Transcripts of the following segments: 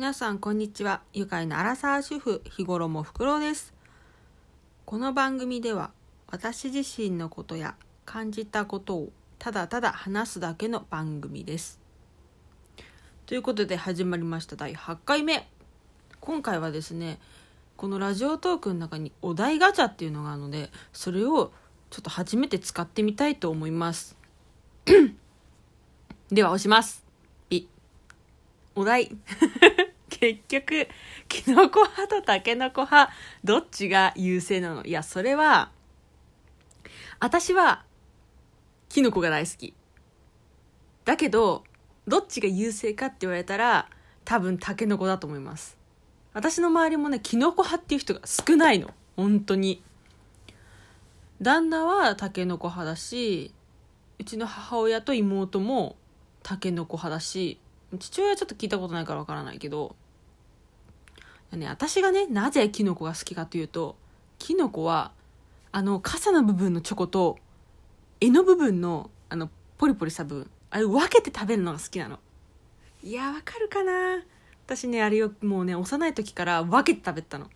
皆さんこんにちは。愉快なアラサー主婦日頃もフクロウです。この番組では私自身のことや感じたことをただただ話すだけの番組です。ということで始まりました。第8回目。今回はですねこのラジオトークの中にお題ガチャっていうのがあるのでそれをちょっと初めて使ってみたいと思います。では押します。お題。結局キノコ派とタケノコ派どっちが優勢なの？いやそれは私はキノコが大好き。だけどどっちが優勢かって言われたら多分タケノコだと思います。私の周りもねキノコ派っていう人が少ないの。本当に。旦那はタケノコ派だしうちの母親と妹もタケノコ派だし父親はちょっと聞いたことないからわからないけどね私がねなぜキノコが好きかというとキノコはあの傘の部分のチョコと柄の部分のあのポリポリした部分あれ分けて食べるのが好きなの。いやわかるかな？私ねあれをもうね幼い時から分けて食べてたの。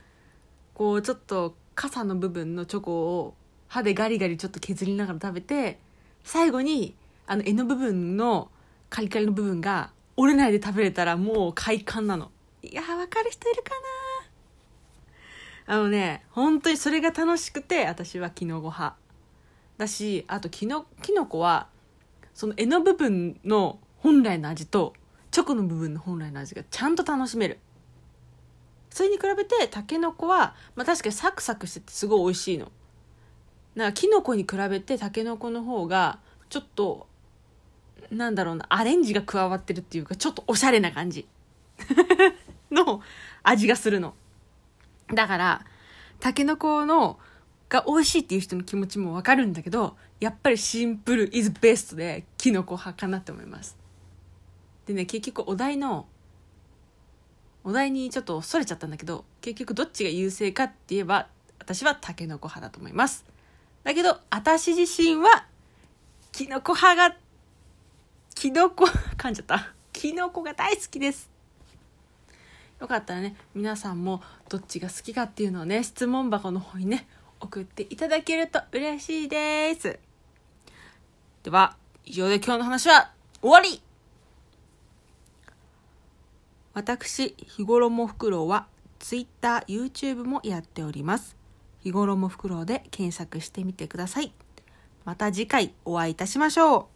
こうちょっと傘の部分のチョコを歯でガリガリちょっと削りながら食べて最後にあの柄の部分のカリカリの部分が折れないで食べれたらもう快感なの。いやわかる人いるかな。あのね本当にそれが楽しくて私はキノコ派。だしあとキノキノコはその柄の部分の本来の味とチョコの部分の本来の味がちゃんと楽しめる。それに比べてタケノコは、まあ、確かにサクサクしててすごい美味しいの。なんかキノコに比べてタケノコの方がちょっとなんだろうなアレンジが加わってるっていうかちょっとおしゃれな感じ。の味がするの。だからタケノコのが美味しいっていう人の気持ちもわかるんだけどやっぱりシンプルイズベストでキノコ派かなって思います。でね結局お題のお題にちょっとそれちゃったんだけど結局どっちが優勢かって言えば私はタケノコ派だと思います。だけど私自身はキノコ派がキノコ噛んじゃった。キノコが大好きです。よかったらね皆さんもどっちが好きかっていうのをね質問箱の方にね送っていただけると嬉しいです。では以上で今日の話は終わり。私日頃もフクロウは Twitter、YouTube もやっております。日頃もフクロウで検索してみてください。また次回お会いいたしましょう。